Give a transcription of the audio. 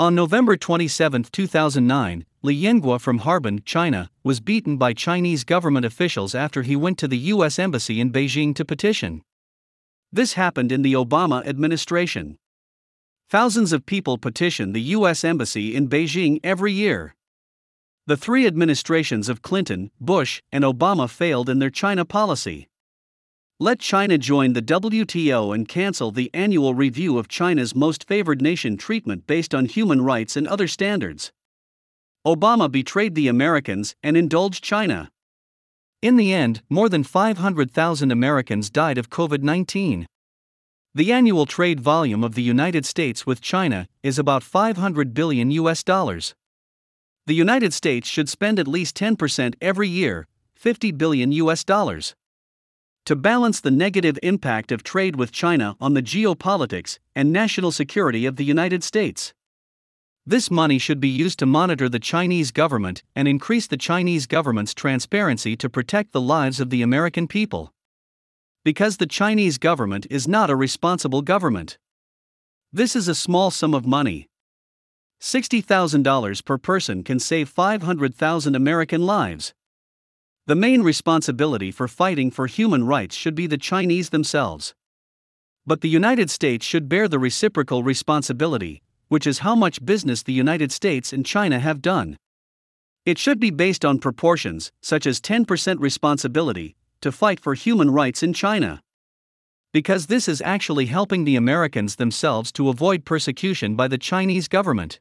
On November 27, 2009, Li Yanghua from Harbin, China, was beaten by Chinese government officials after he went to the U.S. Embassy in Beijing to petition. This happened in the Obama administration. Thousands of people petition the U.S. Embassy in Beijing every year. The three administrations of Clinton, Bush, and Obama failed in their China policy. Let China join the WTO and cancel the annual review of China's most favored nation treatment based on human rights and other standards. Obama betrayed the Americans and indulged China. In the end, more than 500,000 Americans died of COVID 19. The annual trade volume of the United States with China is about 500 billion US dollars. The United States should spend at least 10% every year, 50 billion US dollars to balance the negative impact of trade with China on the geopolitics and national security of the United States. This money should be used to monitor the Chinese government and increase the Chinese government's transparency to protect the lives of the American people. Because the Chinese government is not a responsible government. This is a small sum of money. $60,000 per person can save 500,000 American lives. The main responsibility for fighting for human rights should be the Chinese themselves. But the United States should bear the reciprocal responsibility, which is how much business the United States and China have done. It should be based on proportions, such as 10% responsibility, to fight for human rights in China. Because this is actually helping the Americans themselves to avoid persecution by the Chinese government.